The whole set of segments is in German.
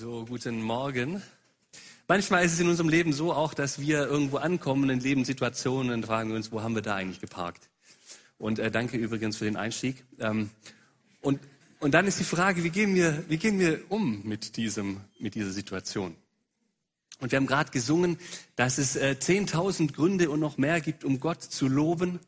So, guten Morgen. Manchmal ist es in unserem Leben so auch, dass wir irgendwo ankommen in Lebenssituationen und fragen uns, wo haben wir da eigentlich geparkt? Und äh, danke übrigens für den Einstieg. Ähm, und, und dann ist die Frage, wie gehen wir, wie gehen wir um mit, diesem, mit dieser Situation? Und wir haben gerade gesungen, dass es äh, 10.000 Gründe und noch mehr gibt, um Gott zu loben.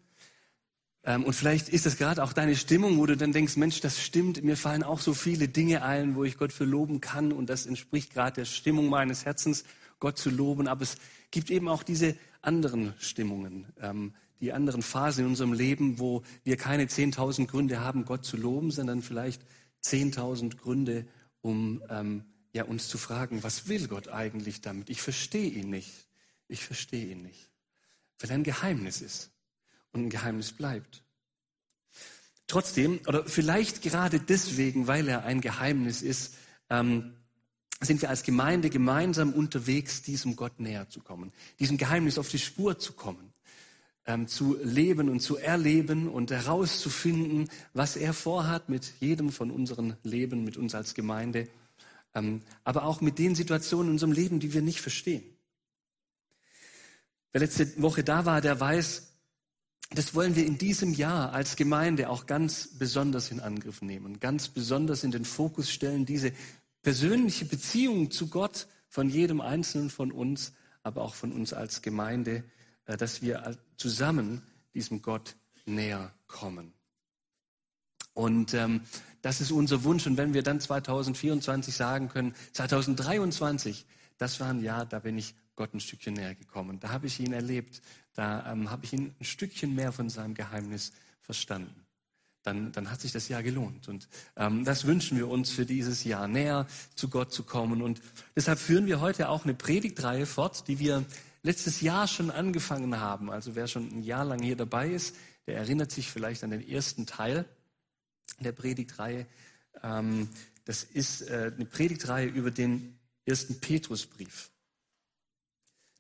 Ähm, und vielleicht ist das gerade auch deine Stimmung, wo du dann denkst, Mensch, das stimmt, mir fallen auch so viele Dinge ein, wo ich Gott für loben kann und das entspricht gerade der Stimmung meines Herzens, Gott zu loben. Aber es gibt eben auch diese anderen Stimmungen, ähm, die anderen Phasen in unserem Leben, wo wir keine 10.000 Gründe haben, Gott zu loben, sondern vielleicht 10.000 Gründe, um ähm, ja, uns zu fragen, was will Gott eigentlich damit? Ich verstehe ihn nicht. Ich verstehe ihn nicht. Weil er ein Geheimnis ist und ein Geheimnis bleibt. Trotzdem, oder vielleicht gerade deswegen, weil er ein Geheimnis ist, ähm, sind wir als Gemeinde gemeinsam unterwegs, diesem Gott näher zu kommen, diesem Geheimnis auf die Spur zu kommen, ähm, zu leben und zu erleben und herauszufinden, was er vorhat mit jedem von unseren Leben, mit uns als Gemeinde, ähm, aber auch mit den Situationen in unserem Leben, die wir nicht verstehen. Wer letzte Woche da war, der weiß, das wollen wir in diesem Jahr als Gemeinde auch ganz besonders in Angriff nehmen, ganz besonders in den Fokus stellen, diese persönliche Beziehung zu Gott von jedem Einzelnen von uns, aber auch von uns als Gemeinde, äh, dass wir zusammen diesem Gott näher kommen. Und ähm, das ist unser Wunsch. Und wenn wir dann 2024 sagen können, 2023, das war ein Jahr, da bin ich Gott ein Stückchen näher gekommen. Da habe ich ihn erlebt. Da ähm, habe ich ihn ein Stückchen mehr von seinem Geheimnis verstanden. Dann, dann hat sich das Jahr gelohnt. Und ähm, das wünschen wir uns für dieses Jahr, näher zu Gott zu kommen. Und deshalb führen wir heute auch eine Predigtreihe fort, die wir letztes Jahr schon angefangen haben. Also wer schon ein Jahr lang hier dabei ist, der erinnert sich vielleicht an den ersten Teil der Predigtreihe. Ähm, das ist äh, eine Predigtreihe über den ersten Petrusbrief.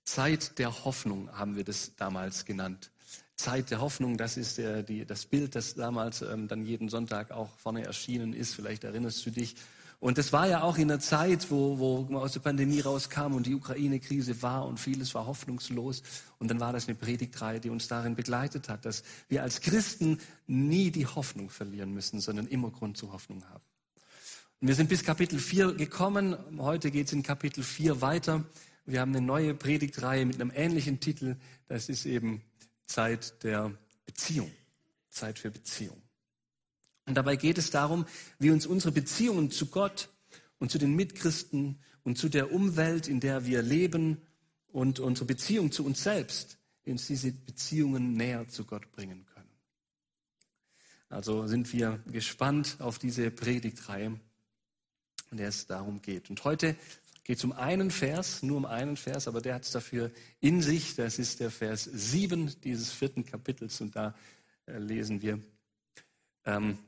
Zeit der Hoffnung haben wir das damals genannt. Zeit der Hoffnung, das ist der, die, das Bild, das damals ähm, dann jeden Sonntag auch vorne erschienen ist. Vielleicht erinnerst du dich. Und das war ja auch in der Zeit, wo, wo man aus der Pandemie rauskam und die Ukraine-Krise war und vieles war hoffnungslos. Und dann war das eine Predigtreihe, die uns darin begleitet hat, dass wir als Christen nie die Hoffnung verlieren müssen, sondern immer Grund zur Hoffnung haben. Und wir sind bis Kapitel 4 gekommen. Heute geht es in Kapitel 4 weiter. Wir haben eine neue Predigtreihe mit einem ähnlichen Titel. Das ist eben Zeit der Beziehung. Zeit für Beziehung. Und dabei geht es darum, wie uns unsere Beziehungen zu Gott und zu den Mitchristen und zu der Umwelt, in der wir leben und unsere Beziehung zu uns selbst, wie uns diese Beziehungen näher zu Gott bringen können. Also sind wir gespannt auf diese Predigtreihe, in der es darum geht. Und heute geht es um einen Vers, nur um einen Vers, aber der hat es dafür in sich. Das ist der Vers 7 dieses vierten Kapitels und da äh, lesen wir, ähm,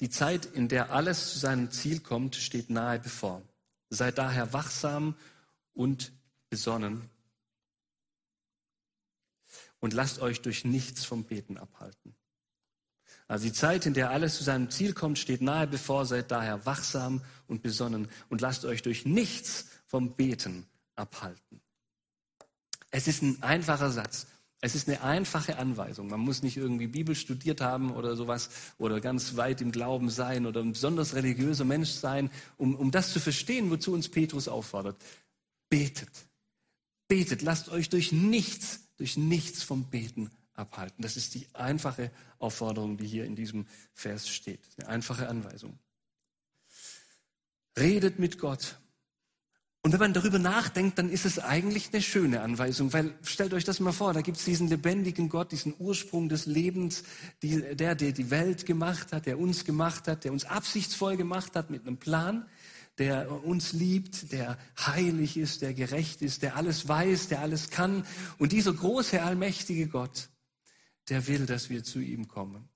die Zeit, in der alles zu seinem Ziel kommt, steht nahe bevor. Seid daher wachsam und besonnen und lasst euch durch nichts vom Beten abhalten. Also die Zeit, in der alles zu seinem Ziel kommt, steht nahe bevor, seid daher wachsam und besonnen und lasst euch durch nichts vom Beten abhalten. Es ist ein einfacher Satz. Es ist eine einfache Anweisung. Man muss nicht irgendwie Bibel studiert haben oder sowas oder ganz weit im Glauben sein oder ein besonders religiöser Mensch sein, um, um das zu verstehen, wozu uns Petrus auffordert. Betet. Betet. Lasst euch durch nichts, durch nichts vom Beten abhalten. Das ist die einfache Aufforderung, die hier in diesem Vers steht. Eine einfache Anweisung. Redet mit Gott. Und wenn man darüber nachdenkt, dann ist es eigentlich eine schöne Anweisung, weil stellt euch das mal vor, da gibt es diesen lebendigen Gott, diesen Ursprung des Lebens, die, der, der die Welt gemacht hat, der uns gemacht hat, der uns absichtsvoll gemacht hat mit einem Plan, der uns liebt, der heilig ist, der gerecht ist, der alles weiß, der alles kann. Und dieser große, allmächtige Gott, der will, dass wir zu ihm kommen.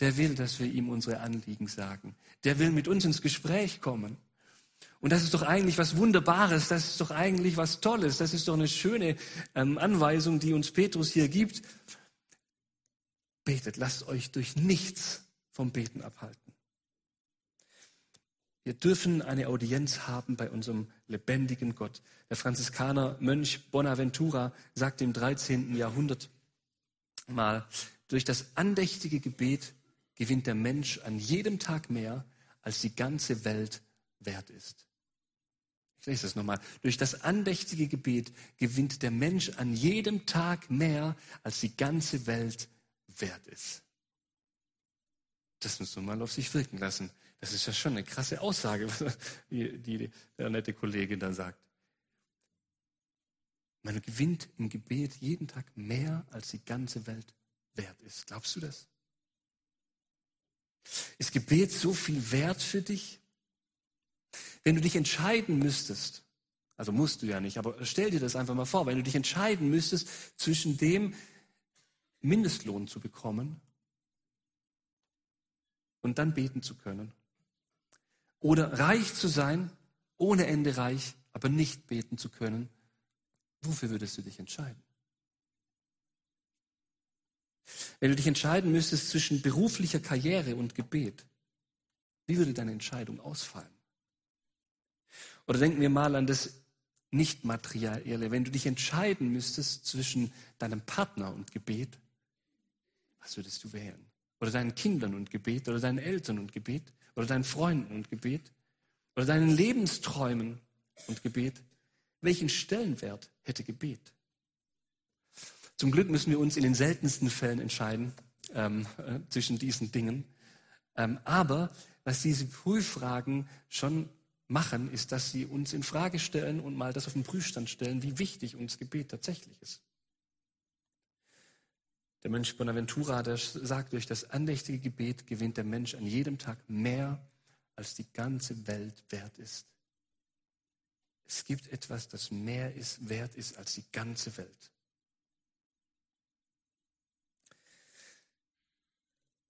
Der will, dass wir ihm unsere Anliegen sagen. Der will mit uns ins Gespräch kommen. Und das ist doch eigentlich was Wunderbares, das ist doch eigentlich was Tolles, das ist doch eine schöne ähm, Anweisung, die uns Petrus hier gibt. Betet, lasst euch durch nichts vom Beten abhalten. Wir dürfen eine Audienz haben bei unserem lebendigen Gott. Der Franziskaner Mönch Bonaventura sagte im 13. Jahrhundert mal, durch das andächtige Gebet gewinnt der Mensch an jedem Tag mehr, als die ganze Welt wert ist. Ich lese das nochmal. Durch das andächtige Gebet gewinnt der Mensch an jedem Tag mehr, als die ganze Welt wert ist. Das muss man mal auf sich wirken lassen. Das ist ja schon eine krasse Aussage, die, die der nette Kollege da sagt. Man gewinnt im Gebet jeden Tag mehr, als die ganze Welt wert ist. Glaubst du das? Ist Gebet so viel wert für dich? Wenn du dich entscheiden müsstest, also musst du ja nicht, aber stell dir das einfach mal vor, wenn du dich entscheiden müsstest zwischen dem Mindestlohn zu bekommen und dann beten zu können oder reich zu sein, ohne Ende reich, aber nicht beten zu können, wofür würdest du dich entscheiden? Wenn du dich entscheiden müsstest zwischen beruflicher Karriere und Gebet, wie würde deine Entscheidung ausfallen? Oder denken wir mal an das Nicht-Materielle. Wenn du dich entscheiden müsstest zwischen deinem Partner und Gebet, was würdest du wählen? Oder deinen Kindern und Gebet? Oder deinen Eltern und Gebet? Oder deinen Freunden und Gebet? Oder deinen Lebensträumen und Gebet? Welchen Stellenwert hätte Gebet? Zum Glück müssen wir uns in den seltensten Fällen entscheiden ähm, äh, zwischen diesen Dingen. Ähm, aber was diese Prüffragen schon machen, ist, dass sie uns in Frage stellen und mal das auf den Prüfstand stellen, wie wichtig uns Gebet tatsächlich ist. Der Mönch Bonaventura, der sagt, durch das andächtige Gebet gewinnt der Mensch an jedem Tag mehr, als die ganze Welt wert ist. Es gibt etwas, das mehr ist, wert ist als die ganze Welt.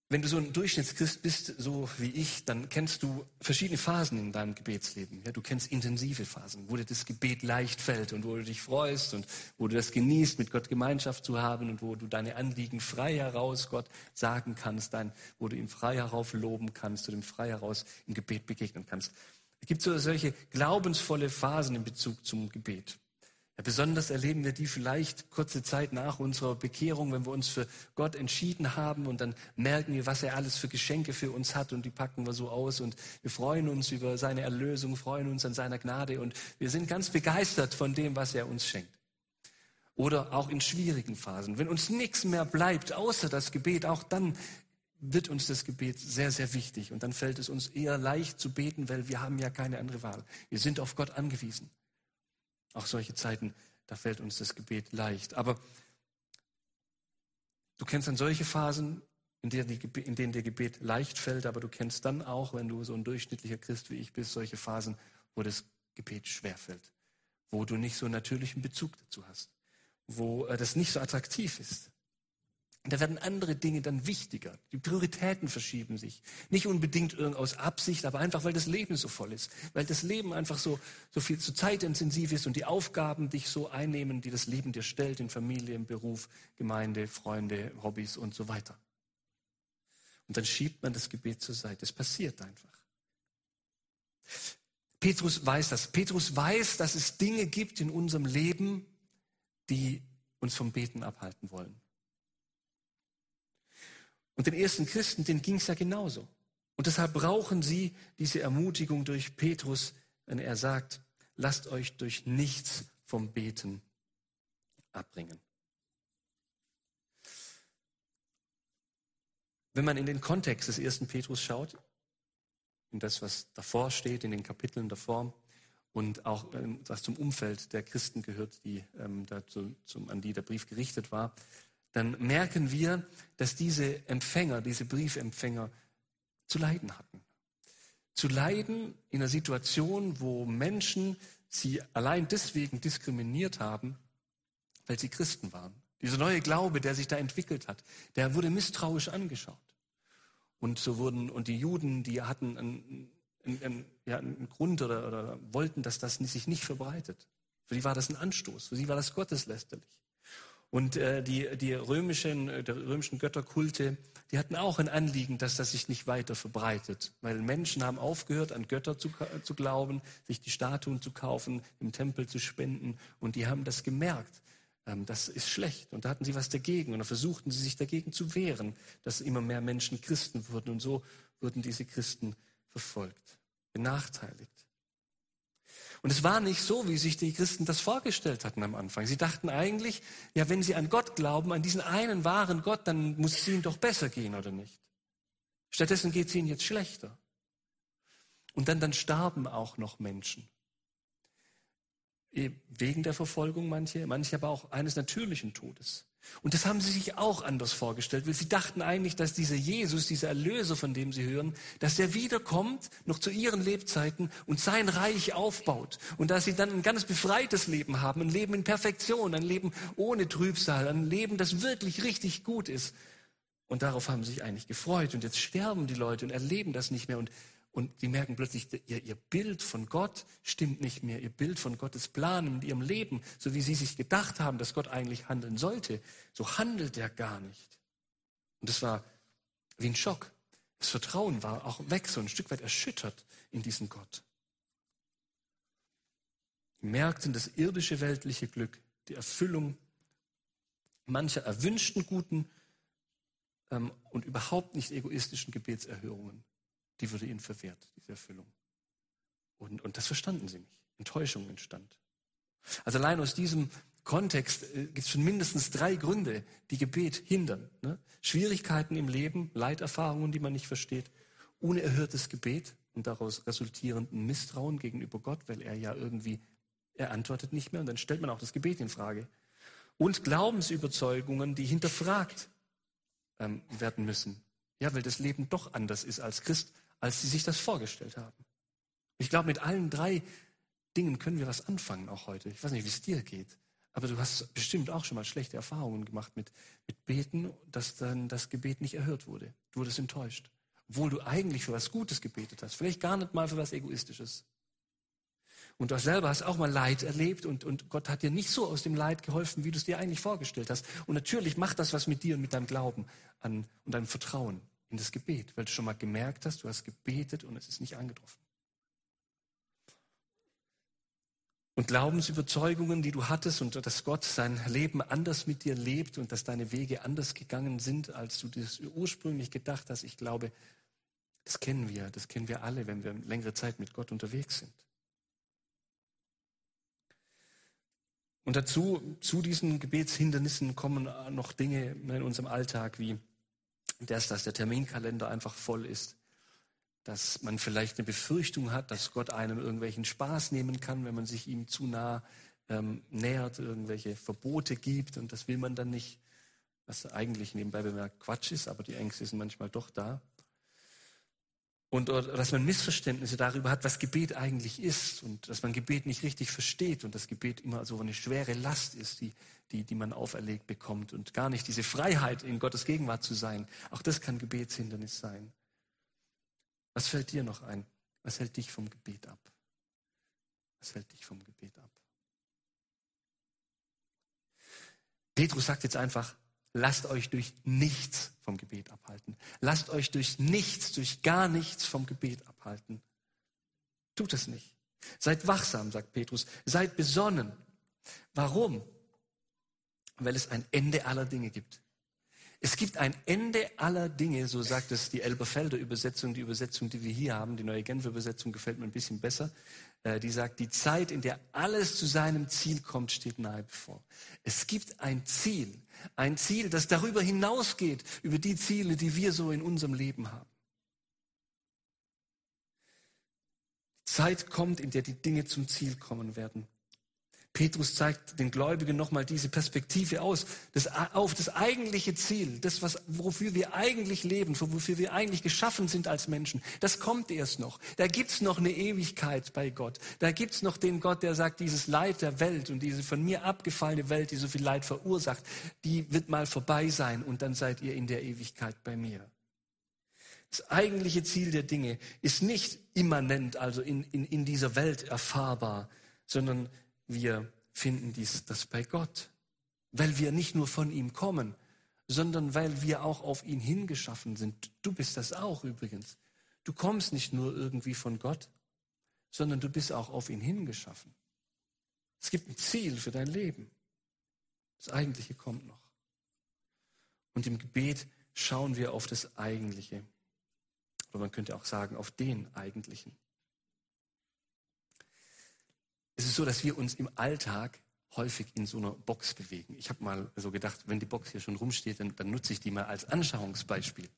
Wenn du so ein Durchschnittschrist bist, so wie ich, dann kennst du verschiedene Phasen in deinem Gebetsleben. Ja, du kennst intensive Phasen, wo dir das Gebet leicht fällt und wo du dich freust und wo du das genießt, mit Gott Gemeinschaft zu haben und wo du deine Anliegen frei heraus Gott sagen kannst, dein, wo du ihn frei herauf loben kannst, du dem frei heraus im Gebet begegnen kannst. Es gibt so solche glaubensvolle Phasen in Bezug zum Gebet. Ja, besonders erleben wir die vielleicht kurze Zeit nach unserer Bekehrung, wenn wir uns für Gott entschieden haben und dann merken wir, was er alles für Geschenke für uns hat und die packen wir so aus und wir freuen uns über seine Erlösung, freuen uns an seiner Gnade und wir sind ganz begeistert von dem, was er uns schenkt. Oder auch in schwierigen Phasen, wenn uns nichts mehr bleibt außer das Gebet, auch dann wird uns das Gebet sehr, sehr wichtig und dann fällt es uns eher leicht zu beten, weil wir haben ja keine andere Wahl. Wir sind auf Gott angewiesen. Auch solche Zeiten, da fällt uns das Gebet leicht. Aber du kennst dann solche Phasen, in denen, die, in denen dir Gebet leicht fällt, aber du kennst dann auch, wenn du so ein durchschnittlicher Christ wie ich bist, solche Phasen, wo das Gebet schwer fällt, wo du nicht so einen natürlichen Bezug dazu hast, wo äh, das nicht so attraktiv ist. Da werden andere Dinge dann wichtiger. Die Prioritäten verschieben sich. Nicht unbedingt aus Absicht, aber einfach, weil das Leben so voll ist. Weil das Leben einfach so, so viel zu zeitintensiv ist und die Aufgaben dich so einnehmen, die das Leben dir stellt, in Familie, im Beruf, Gemeinde, Freunde, Hobbys und so weiter. Und dann schiebt man das Gebet zur Seite. Es passiert einfach. Petrus weiß das. Petrus weiß, dass es Dinge gibt in unserem Leben, die uns vom Beten abhalten wollen. Und den ersten Christen, denen ging es ja genauso. Und deshalb brauchen sie diese Ermutigung durch Petrus, wenn er sagt, lasst euch durch nichts vom Beten abbringen. Wenn man in den Kontext des ersten Petrus schaut, in das, was davor steht, in den Kapiteln davor und auch ähm, was zum Umfeld der Christen gehört, die, ähm, dazu, zum, an die der Brief gerichtet war, dann merken wir, dass diese Empfänger, diese Briefempfänger zu leiden hatten. Zu leiden in einer Situation, wo Menschen sie allein deswegen diskriminiert haben, weil sie Christen waren. Dieser neue Glaube, der sich da entwickelt hat, der wurde misstrauisch angeschaut. Und so wurden, und die Juden, die hatten einen, einen, ja, einen Grund oder, oder wollten, dass das sich nicht verbreitet. Für sie war das ein Anstoß, für sie war das gotteslästerlich. Und äh, die, die römischen, äh, der römischen Götterkulte, die hatten auch ein Anliegen, dass das sich nicht weiter verbreitet. Weil Menschen haben aufgehört, an Götter zu, zu glauben, sich die Statuen zu kaufen, im Tempel zu spenden. Und die haben das gemerkt. Ähm, das ist schlecht. Und da hatten sie was dagegen. Und da versuchten sie sich dagegen zu wehren, dass immer mehr Menschen Christen wurden. Und so wurden diese Christen verfolgt, benachteiligt. Und es war nicht so, wie sich die Christen das vorgestellt hatten am Anfang. Sie dachten eigentlich, ja, wenn sie an Gott glauben, an diesen einen wahren Gott, dann muss es ihnen doch besser gehen, oder nicht? Stattdessen geht es ihnen jetzt schlechter. Und dann, dann starben auch noch Menschen. Wegen der Verfolgung manche, manche aber auch eines natürlichen Todes. Und das haben sie sich auch anders vorgestellt, weil sie dachten eigentlich, dass dieser Jesus, dieser Erlöser, von dem sie hören, dass der wiederkommt, noch zu ihren Lebzeiten und sein Reich aufbaut. Und dass sie dann ein ganz befreites Leben haben, ein Leben in Perfektion, ein Leben ohne Trübsal, ein Leben, das wirklich richtig gut ist. Und darauf haben sie sich eigentlich gefreut. Und jetzt sterben die Leute und erleben das nicht mehr. Und und die merken plötzlich, ihr, ihr, Bild von Gott stimmt nicht mehr. Ihr Bild von Gottes Plan in ihrem Leben, so wie sie sich gedacht haben, dass Gott eigentlich handeln sollte, so handelt er gar nicht. Und das war wie ein Schock. Das Vertrauen war auch weg, so ein Stück weit erschüttert in diesen Gott. Die merkten das irdische weltliche Glück, die Erfüllung mancher erwünschten guten ähm, und überhaupt nicht egoistischen Gebetserhörungen die wurde ihnen verwehrt, diese Erfüllung. Und, und das verstanden sie nicht. Enttäuschung entstand. Also allein aus diesem Kontext äh, gibt es schon mindestens drei Gründe, die Gebet hindern. Ne? Schwierigkeiten im Leben, Leiterfahrungen, die man nicht versteht, unerhörtes Gebet und daraus resultierenden Misstrauen gegenüber Gott, weil er ja irgendwie, er antwortet nicht mehr und dann stellt man auch das Gebet in Frage. Und Glaubensüberzeugungen, die hinterfragt ähm, werden müssen. Ja, weil das Leben doch anders ist als Christ als sie sich das vorgestellt haben. Ich glaube, mit allen drei Dingen können wir was anfangen, auch heute. Ich weiß nicht, wie es dir geht, aber du hast bestimmt auch schon mal schlechte Erfahrungen gemacht mit, mit Beten, dass dann das Gebet nicht erhört wurde. Du wurdest enttäuscht. Obwohl du eigentlich für was Gutes gebetet hast. Vielleicht gar nicht mal für was Egoistisches. Und du selber hast auch mal Leid erlebt und, und Gott hat dir nicht so aus dem Leid geholfen, wie du es dir eigentlich vorgestellt hast. Und natürlich macht das was mit dir und mit deinem Glauben an, und deinem Vertrauen in das Gebet, weil du schon mal gemerkt hast, du hast gebetet und es ist nicht angetroffen. Und Glaubensüberzeugungen, die du hattest und dass Gott sein Leben anders mit dir lebt und dass deine Wege anders gegangen sind, als du das ursprünglich gedacht hast, ich glaube, das kennen wir, das kennen wir alle, wenn wir längere Zeit mit Gott unterwegs sind. Und dazu, zu diesen Gebetshindernissen kommen noch Dinge in unserem Alltag wie dass, dass der Terminkalender einfach voll ist, dass man vielleicht eine Befürchtung hat, dass Gott einem irgendwelchen Spaß nehmen kann, wenn man sich ihm zu nah ähm, nähert, irgendwelche Verbote gibt und das will man dann nicht, was eigentlich nebenbei bemerkt Quatsch ist, aber die Ängste sind manchmal doch da. Und dass man Missverständnisse darüber hat, was Gebet eigentlich ist und dass man Gebet nicht richtig versteht und dass Gebet immer so eine schwere Last ist, die, die, die man auferlegt bekommt und gar nicht diese Freiheit, in Gottes Gegenwart zu sein. Auch das kann Gebetshindernis sein. Was fällt dir noch ein? Was hält dich vom Gebet ab? Was hält dich vom Gebet ab? Petrus sagt jetzt einfach, lasst euch durch nichts vom Gebet abhalten. Lasst euch durch nichts, durch gar nichts vom Gebet abhalten. Tut es nicht. Seid wachsam, sagt Petrus. Seid besonnen. Warum? weil es ein Ende aller Dinge gibt. Es gibt ein Ende aller Dinge, so sagt es die Elberfelder Übersetzung, die Übersetzung, die wir hier haben, die neue Genfer Übersetzung gefällt mir ein bisschen besser. Äh, die sagt, die Zeit, in der alles zu seinem Ziel kommt, steht nahe bevor. Es gibt ein Ziel, ein Ziel, das darüber hinausgeht, über die Ziele, die wir so in unserem Leben haben. Die Zeit kommt, in der die Dinge zum Ziel kommen werden. Petrus zeigt den Gläubigen nochmal diese Perspektive aus, das, auf das eigentliche Ziel, das, was, wofür wir eigentlich leben, wofür wir eigentlich geschaffen sind als Menschen. Das kommt erst noch. Da gibt's noch eine Ewigkeit bei Gott. Da gibt's noch den Gott, der sagt, dieses Leid der Welt und diese von mir abgefallene Welt, die so viel Leid verursacht, die wird mal vorbei sein und dann seid ihr in der Ewigkeit bei mir. Das eigentliche Ziel der Dinge ist nicht immanent, also in, in, in dieser Welt erfahrbar, sondern wir finden dies, das bei Gott. weil wir nicht nur von ihm kommen, sondern weil wir auch auf ihn hingeschaffen sind. Du bist das auch übrigens. Du kommst nicht nur irgendwie von Gott, sondern du bist auch auf ihn hingeschaffen. Es gibt ein Ziel für dein Leben. Das Eigentliche kommt noch. Und im Gebet schauen wir auf das Eigentliche. Oder man könnte auch sagen, auf den Eigentlichen. Es ist so, dass wir uns im Alltag häufig in so einer Box bewegen. Ich habe mal so gedacht, wenn die Box hier schon rumsteht, dann, dann nutze ich die mal als Anschauungsbeispiel.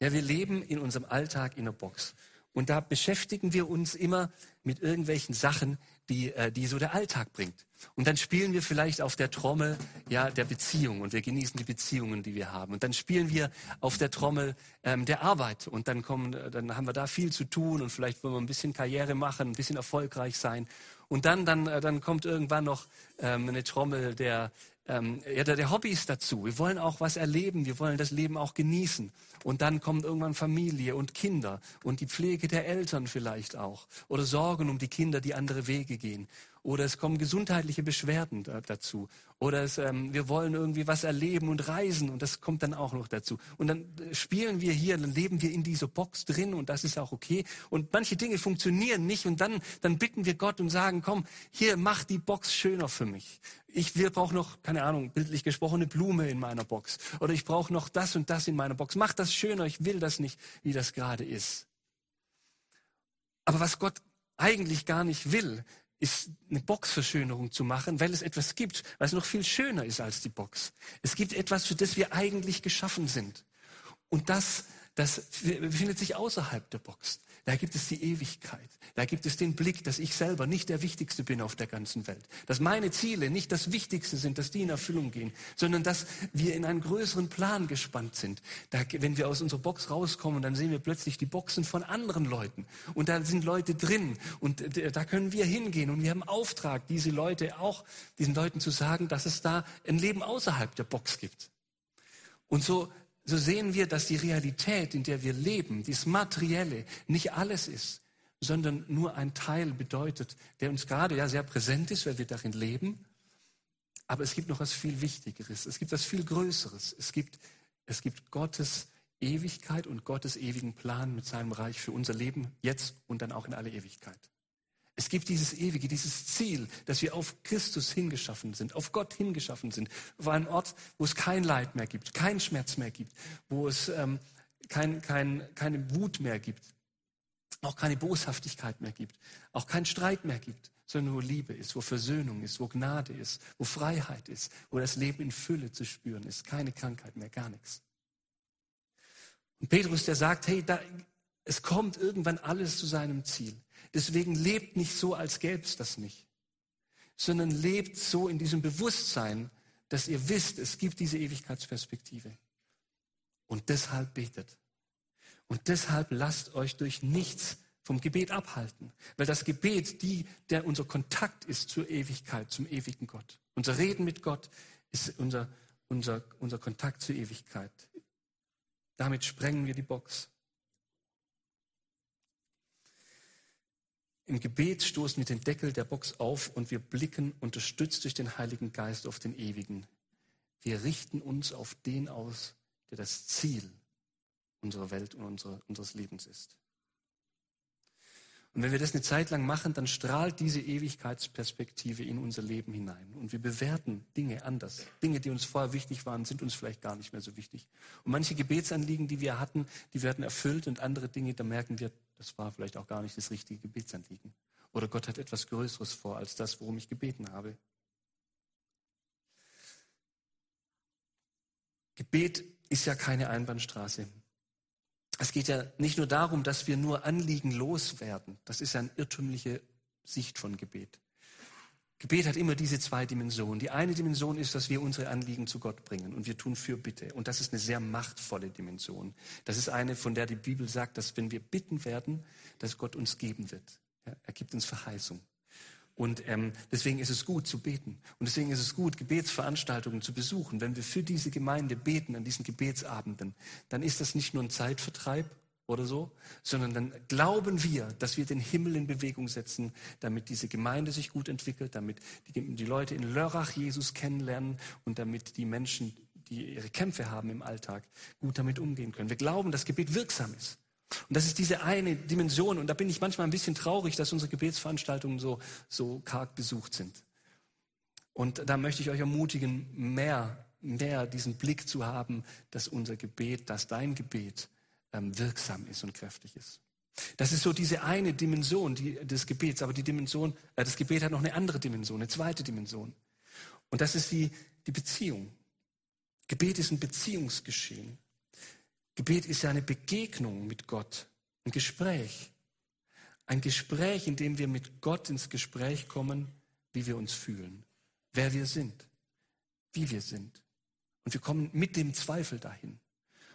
Ja, wir leben in unserem Alltag in einer Box. Und da beschäftigen wir uns immer mit irgendwelchen Sachen, die, äh, die so der Alltag bringt. Und dann spielen wir vielleicht auf der Trommel ja der Beziehung und wir genießen die Beziehungen, die wir haben. Und dann spielen wir auf der Trommel ähm, der Arbeit und dann kommen, äh, dann haben wir da viel zu tun und vielleicht wollen wir ein bisschen Karriere machen, ein bisschen erfolgreich sein. Und dann, dann, äh, dann kommt irgendwann noch ähm, eine Trommel der, ähm, ja, der, der Hobbys dazu. Wir wollen auch was erleben, wir wollen das Leben auch genießen. Und dann kommt irgendwann Familie und Kinder und die Pflege der Eltern vielleicht auch. Oder Sorgen um die Kinder, die andere Wege gehen. Oder es kommen gesundheitliche Beschwerden da, dazu. Oder es, ähm, wir wollen irgendwie was erleben und reisen und das kommt dann auch noch dazu. Und dann äh, spielen wir hier, dann leben wir in dieser Box drin und das ist auch okay. Und manche Dinge funktionieren nicht und dann, dann bitten wir Gott und sagen, komm, hier, mach die Box schöner für mich. Ich, wir brauchen noch, keine Ahnung, bildlich gesprochen, eine Blume in meiner Box. Oder ich brauche noch das und das in meiner Box. Mach das schöner, ich will das nicht, wie das gerade ist. Aber was Gott eigentlich gar nicht will, ist eine Boxverschönerung zu machen, weil es etwas gibt, was noch viel schöner ist als die Box. Es gibt etwas, für das wir eigentlich geschaffen sind. Und das, das befindet sich außerhalb der Box. Da gibt es die Ewigkeit. Da gibt es den Blick, dass ich selber nicht der Wichtigste bin auf der ganzen Welt. Dass meine Ziele nicht das Wichtigste sind, dass die in Erfüllung gehen, sondern dass wir in einen größeren Plan gespannt sind. Da, wenn wir aus unserer Box rauskommen, dann sehen wir plötzlich die Boxen von anderen Leuten. Und da sind Leute drin. Und da können wir hingehen. Und wir haben Auftrag, diese Leute auch, diesen Leuten zu sagen, dass es da ein Leben außerhalb der Box gibt. Und so so sehen wir, dass die Realität, in der wir leben, dieses Materielle, nicht alles ist, sondern nur ein Teil bedeutet, der uns gerade ja sehr präsent ist, weil wir darin leben. Aber es gibt noch was viel Wichtigeres. Es gibt was viel Größeres. Es gibt, es gibt Gottes Ewigkeit und Gottes ewigen Plan mit seinem Reich für unser Leben jetzt und dann auch in alle Ewigkeit. Es gibt dieses Ewige, dieses Ziel, dass wir auf Christus hingeschaffen sind, auf Gott hingeschaffen sind, auf einen Ort, wo es kein Leid mehr gibt, kein Schmerz mehr gibt, wo es ähm, kein, kein, keine Wut mehr gibt, auch keine Boshaftigkeit mehr gibt, auch kein Streit mehr gibt, sondern wo Liebe ist, wo Versöhnung ist, wo Gnade ist, wo Freiheit ist, wo das Leben in Fülle zu spüren ist, keine Krankheit mehr, gar nichts. Und Petrus, der sagt, hey, da, es kommt irgendwann alles zu seinem Ziel. Deswegen lebt nicht so, als gäbe es das nicht, sondern lebt so in diesem Bewusstsein, dass ihr wisst, es gibt diese Ewigkeitsperspektive. Und deshalb betet. Und deshalb lasst euch durch nichts vom Gebet abhalten, weil das Gebet, die, der unser Kontakt ist zur Ewigkeit, zum ewigen Gott. Unser Reden mit Gott ist unser, unser, unser Kontakt zur Ewigkeit. Damit sprengen wir die Box. Im Gebet stoßen wir den Deckel der Box auf und wir blicken, unterstützt durch den Heiligen Geist, auf den Ewigen. Wir richten uns auf den aus, der das Ziel unserer Welt und unseres Lebens ist. Und wenn wir das eine Zeit lang machen, dann strahlt diese Ewigkeitsperspektive in unser Leben hinein. Und wir bewerten Dinge anders. Dinge, die uns vorher wichtig waren, sind uns vielleicht gar nicht mehr so wichtig. Und manche Gebetsanliegen, die wir hatten, die werden erfüllt und andere Dinge, da merken wir, das war vielleicht auch gar nicht das richtige Gebetsanliegen. Oder Gott hat etwas Größeres vor als das, worum ich gebeten habe. Gebet ist ja keine Einbahnstraße. Es geht ja nicht nur darum, dass wir nur Anliegen loswerden. Das ist ja eine irrtümliche Sicht von Gebet. Gebet hat immer diese zwei Dimensionen. Die eine Dimension ist, dass wir unsere Anliegen zu Gott bringen und wir tun Fürbitte. Und das ist eine sehr machtvolle Dimension. Das ist eine, von der die Bibel sagt, dass wenn wir bitten werden, dass Gott uns geben wird. Ja, er gibt uns Verheißung. Und ähm, deswegen ist es gut zu beten. Und deswegen ist es gut, Gebetsveranstaltungen zu besuchen. Wenn wir für diese Gemeinde beten an diesen Gebetsabenden, dann ist das nicht nur ein Zeitvertreib oder so, sondern dann glauben wir, dass wir den Himmel in Bewegung setzen, damit diese Gemeinde sich gut entwickelt, damit die, die Leute in Lörrach Jesus kennenlernen und damit die Menschen, die ihre Kämpfe haben im Alltag, gut damit umgehen können. Wir glauben, dass Gebet wirksam ist. Und das ist diese eine Dimension. Und da bin ich manchmal ein bisschen traurig, dass unsere Gebetsveranstaltungen so, so karg besucht sind. Und da möchte ich euch ermutigen, mehr, mehr diesen Blick zu haben, dass unser Gebet, dass dein Gebet wirksam ist und kräftig ist. Das ist so diese eine Dimension die, des Gebets, aber die Dimension, äh, das Gebet hat noch eine andere Dimension, eine zweite Dimension. Und das ist die, die Beziehung. Gebet ist ein Beziehungsgeschehen. Gebet ist ja eine Begegnung mit Gott, ein Gespräch. Ein Gespräch, in dem wir mit Gott ins Gespräch kommen, wie wir uns fühlen, wer wir sind, wie wir sind. Und wir kommen mit dem Zweifel dahin.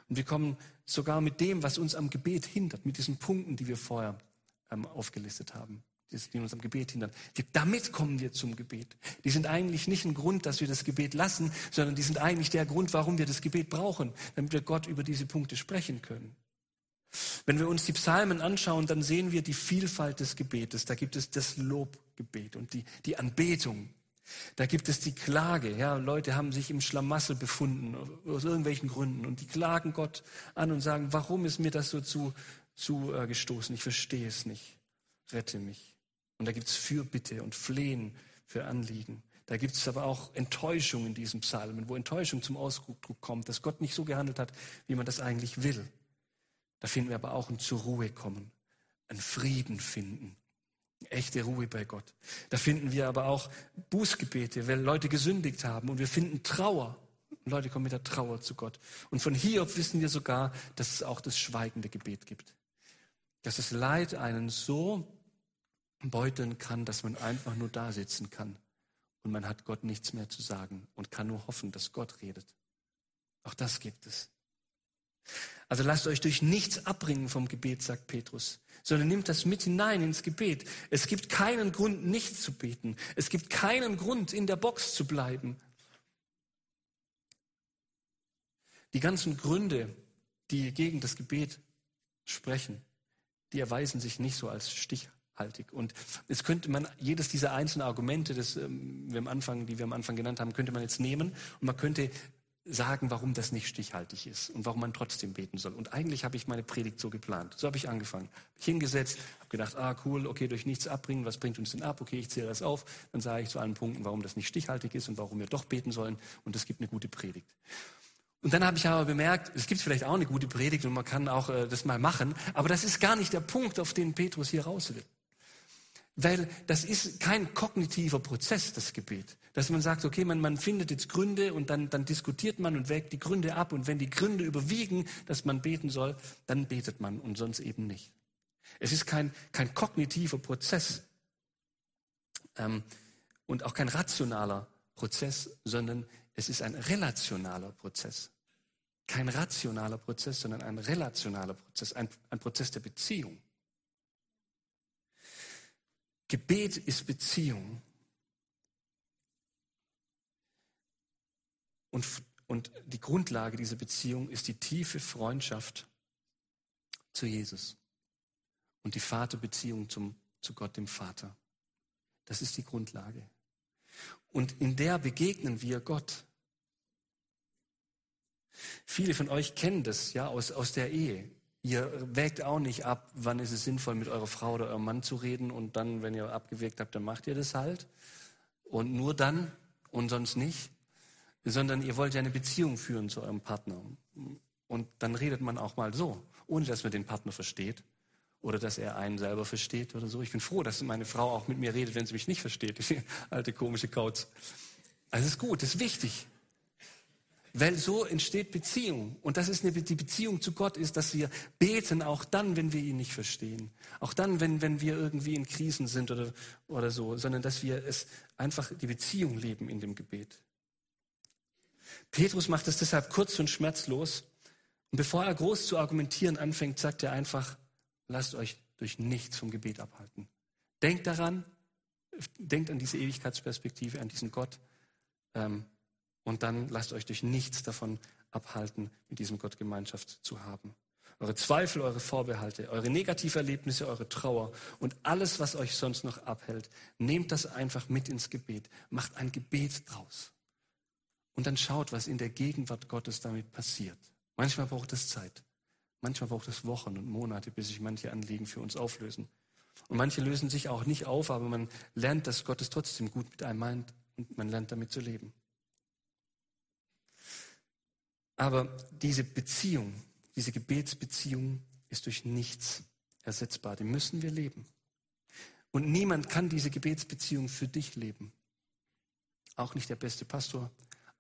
Und wir kommen sogar mit dem, was uns am Gebet hindert, mit diesen Punkten, die wir vorher ähm, aufgelistet haben, die uns am Gebet hindern. Wir, damit kommen wir zum Gebet. Die sind eigentlich nicht ein Grund, dass wir das Gebet lassen, sondern die sind eigentlich der Grund, warum wir das Gebet brauchen, damit wir Gott über diese Punkte sprechen können. Wenn wir uns die Psalmen anschauen, dann sehen wir die Vielfalt des Gebetes. Da gibt es das Lobgebet und die, die Anbetung. Da gibt es die Klage. Ja, Leute haben sich im Schlamassel befunden, aus irgendwelchen Gründen. Und die klagen Gott an und sagen, warum ist mir das so zu, zu äh? Ich verstehe es nicht. Rette mich. Und da gibt es Fürbitte und Flehen für Anliegen. Da gibt es aber auch Enttäuschung in diesem Psalmen, wo Enttäuschung zum Ausdruck kommt, dass Gott nicht so gehandelt hat, wie man das eigentlich will. Da finden wir aber auch ein zur Ruhe kommen, ein Frieden finden, Echte Ruhe bei Gott. Da finden wir aber auch Bußgebete, weil Leute gesündigt haben. Und wir finden Trauer. Leute kommen mit der Trauer zu Gott. Und von hier wissen wir sogar, dass es auch das schweigende Gebet gibt. Dass das Leid einen so beuteln kann, dass man einfach nur da sitzen kann. Und man hat Gott nichts mehr zu sagen und kann nur hoffen, dass Gott redet. Auch das gibt es. Also lasst euch durch nichts abbringen vom Gebet, sagt Petrus, sondern nimmt das mit hinein ins Gebet. Es gibt keinen Grund, nicht zu beten. Es gibt keinen Grund, in der Box zu bleiben. Die ganzen Gründe, die gegen das Gebet sprechen, die erweisen sich nicht so als stichhaltig. Und jetzt könnte man jedes dieser einzelnen Argumente, das ähm, wir am Anfang, die wir am Anfang genannt haben, könnte man jetzt nehmen und man könnte sagen, warum das nicht stichhaltig ist und warum man trotzdem beten soll. Und eigentlich habe ich meine Predigt so geplant. So habe ich angefangen. Hab hingesetzt, habe gedacht, ah cool, okay, durch nichts abbringen, was bringt uns denn ab? Okay, ich zähle das auf. Dann sage ich zu allen Punkten, warum das nicht stichhaltig ist und warum wir doch beten sollen. Und es gibt eine gute Predigt. Und dann habe ich aber bemerkt, es gibt vielleicht auch eine gute Predigt und man kann auch äh, das mal machen, aber das ist gar nicht der Punkt, auf den Petrus hier raus will. Weil das ist kein kognitiver Prozess, das Gebet. Dass man sagt, okay, man, man findet jetzt Gründe und dann, dann diskutiert man und wägt die Gründe ab. Und wenn die Gründe überwiegen, dass man beten soll, dann betet man und sonst eben nicht. Es ist kein, kein kognitiver Prozess ähm, und auch kein rationaler Prozess, sondern es ist ein relationaler Prozess. Kein rationaler Prozess, sondern ein relationaler Prozess, ein, ein Prozess der Beziehung. Gebet ist Beziehung. Und, und die Grundlage dieser Beziehung ist die tiefe Freundschaft zu Jesus und die Vaterbeziehung zum, zu Gott, dem Vater. Das ist die Grundlage. Und in der begegnen wir Gott. Viele von euch kennen das ja aus, aus der Ehe. Ihr wägt auch nicht ab, wann ist es sinnvoll, mit eurer Frau oder eurem Mann zu reden und dann, wenn ihr abgewägt habt, dann macht ihr das halt. Und nur dann und sonst nicht. Sondern ihr wollt ja eine Beziehung führen zu eurem Partner. Und dann redet man auch mal so, ohne dass man den Partner versteht oder dass er einen selber versteht oder so. Ich bin froh, dass meine Frau auch mit mir redet, wenn sie mich nicht versteht. Alte komische Kauz. Also es ist gut, es ist wichtig. Weil so entsteht Beziehung. Und das ist eine, die Beziehung zu Gott ist, dass wir beten, auch dann, wenn wir ihn nicht verstehen. Auch dann, wenn, wenn wir irgendwie in Krisen sind oder, oder so, sondern dass wir es einfach die Beziehung leben in dem Gebet. Petrus macht es deshalb kurz und schmerzlos. Und bevor er groß zu argumentieren anfängt, sagt er einfach, lasst euch durch nichts vom Gebet abhalten. Denkt daran, denkt an diese Ewigkeitsperspektive, an diesen Gott. Ähm, und dann lasst euch durch nichts davon abhalten, mit diesem Gott Gemeinschaft zu haben. eure Zweifel, eure Vorbehalte, eure Negativerlebnisse, eure Trauer und alles, was euch sonst noch abhält. Nehmt das einfach mit ins Gebet. Macht ein Gebet draus. Und dann schaut, was in der Gegenwart Gottes damit passiert. Manchmal braucht es Zeit. Manchmal braucht es Wochen und Monate, bis sich manche Anliegen für uns auflösen. Und manche lösen sich auch nicht auf, aber man lernt, dass Gott es trotzdem gut mit einem meint und man lernt damit zu leben. Aber diese Beziehung, diese Gebetsbeziehung ist durch nichts ersetzbar. Die müssen wir leben. Und niemand kann diese Gebetsbeziehung für dich leben. Auch nicht der beste Pastor,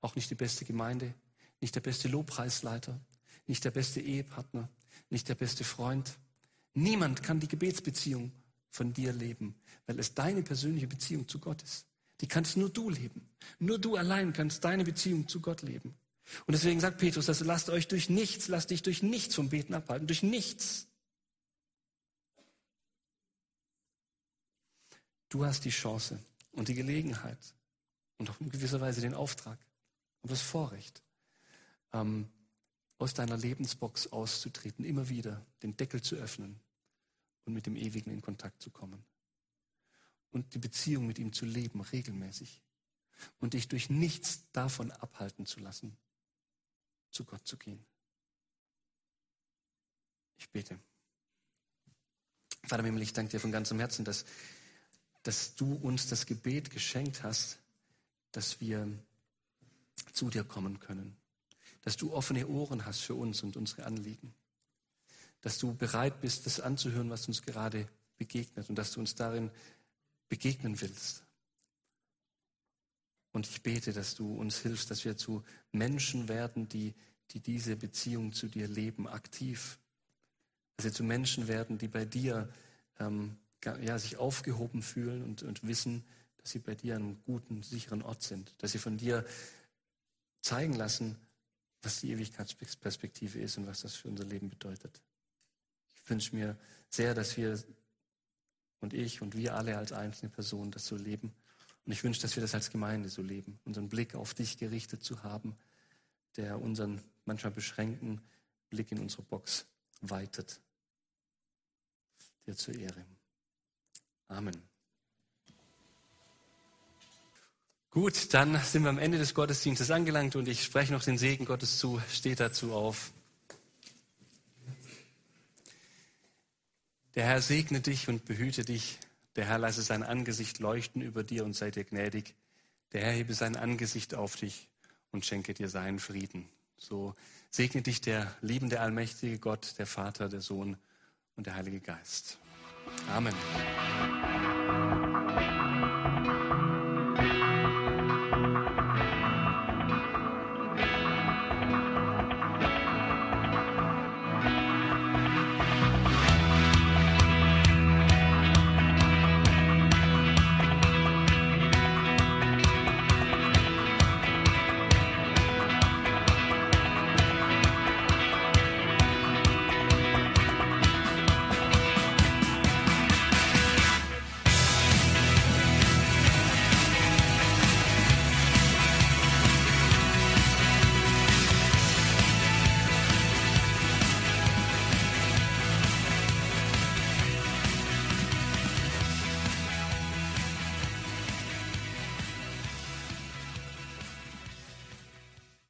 auch nicht die beste Gemeinde, nicht der beste Lobpreisleiter, nicht der beste Ehepartner, nicht der beste Freund. Niemand kann die Gebetsbeziehung von dir leben, weil es deine persönliche Beziehung zu Gott ist. Die kannst nur du leben. Nur du allein kannst deine Beziehung zu Gott leben. Und deswegen sagt Petrus, dass lasst euch durch nichts, lasst dich durch nichts vom Beten abhalten, durch nichts. Du hast die Chance und die Gelegenheit und auch in gewisser Weise den Auftrag und das Vorrecht, ähm, aus deiner Lebensbox auszutreten, immer wieder den Deckel zu öffnen und mit dem Ewigen in Kontakt zu kommen. Und die Beziehung mit ihm zu leben, regelmäßig. Und dich durch nichts davon abhalten zu lassen, zu Gott zu gehen. Ich bete. Vater Himmel, ich danke dir von ganzem Herzen, dass, dass du uns das Gebet geschenkt hast, dass wir zu dir kommen können dass du offene Ohren hast für uns und unsere Anliegen, dass du bereit bist, das anzuhören, was uns gerade begegnet und dass du uns darin begegnen willst. Und ich bete, dass du uns hilfst, dass wir zu Menschen werden, die, die diese Beziehung zu dir leben, aktiv. Dass wir zu Menschen werden, die bei dir ähm, ja, sich aufgehoben fühlen und, und wissen, dass sie bei dir an einem guten, sicheren Ort sind. Dass sie von dir zeigen lassen, was die Ewigkeitsperspektive ist und was das für unser Leben bedeutet. Ich wünsche mir sehr, dass wir und ich und wir alle als einzelne Personen das so leben. Und ich wünsche, dass wir das als Gemeinde so leben, unseren Blick auf dich gerichtet zu haben, der unseren manchmal beschränkten Blick in unsere Box weitet. Dir zur Ehre. Amen. Gut, dann sind wir am Ende des Gottesdienstes angelangt und ich spreche noch den Segen Gottes zu. Steht dazu auf. Der Herr segne dich und behüte dich. Der Herr lasse sein Angesicht leuchten über dir und sei dir gnädig. Der Herr hebe sein Angesicht auf dich und schenke dir seinen Frieden. So segne dich der liebende, allmächtige Gott, der Vater, der Sohn und der Heilige Geist. Amen.